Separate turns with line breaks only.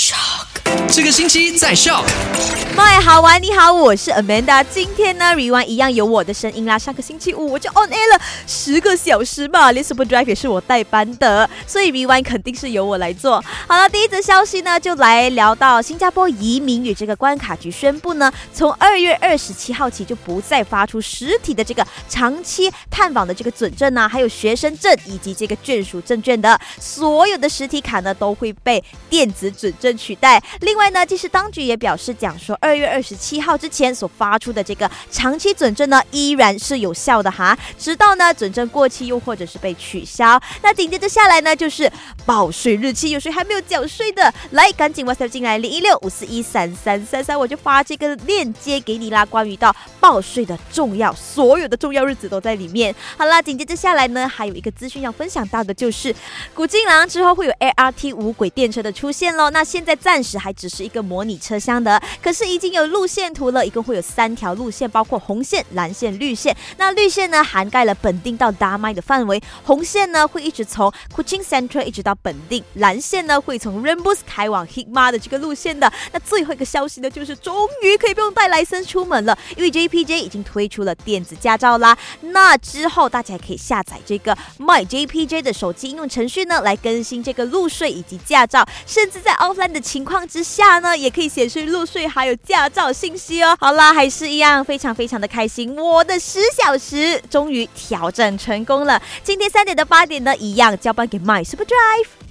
Shut 这个星期在笑。
麦好玩，你好，我是 Amanda。今天呢，Rewind 一样有我的声音啦。上个星期五我就 on air 了十个小时嘛，连 Super Drive 也是我代班的，所以 Rewind 肯定是由我来做。好了，第一则消息呢，就来聊到新加坡移民与这个关卡局宣布呢，从二月二十七号起就不再发出实体的这个长期探访的这个准证啊，还有学生证以及这个眷属证券的所有的实体卡呢，都会被电子准证取代。另外呢，其实当局也表示讲说，二月二十七号之前所发出的这个长期准证呢，依然是有效的哈，直到呢准证过期又或者是被取消。那紧接着下来呢，就是报税日期，有谁还没有缴税的？来，赶紧 WhatsApp 进来零一六五四一三三三三，我就发这个链接给你啦。关于到报税的重要，所有的重要日子都在里面。好啦，紧接着下来呢，还有一个资讯要分享到的就是古晋廊之后会有 ART 无轨电车的出现喽。那现在暂时还只是一个模拟车厢的，可是已经有路线图了，一共会有三条路线，包括红线、蓝线、绿线。那绿线呢，涵盖了本定到达麦的范围；红线呢，会一直从 Kuching Central 一直到本定；蓝线呢，会从 Rainbow 开往 Hikma 的这个路线的。那最后一个消息呢，就是终于可以不用带来森出门了，因为 JPJ 已经推出了电子驾照啦。那之后大家可以下载这个 My JPJ 的手机应用程序呢，来更新这个路税以及驾照，甚至在 offline 的情况之下呢，也可以显示入税还有驾照信息哦。好啦，还是一样非常非常的开心，我的十小时终于挑战成功了。今天三点到八点呢，一样交班给 My Super Drive。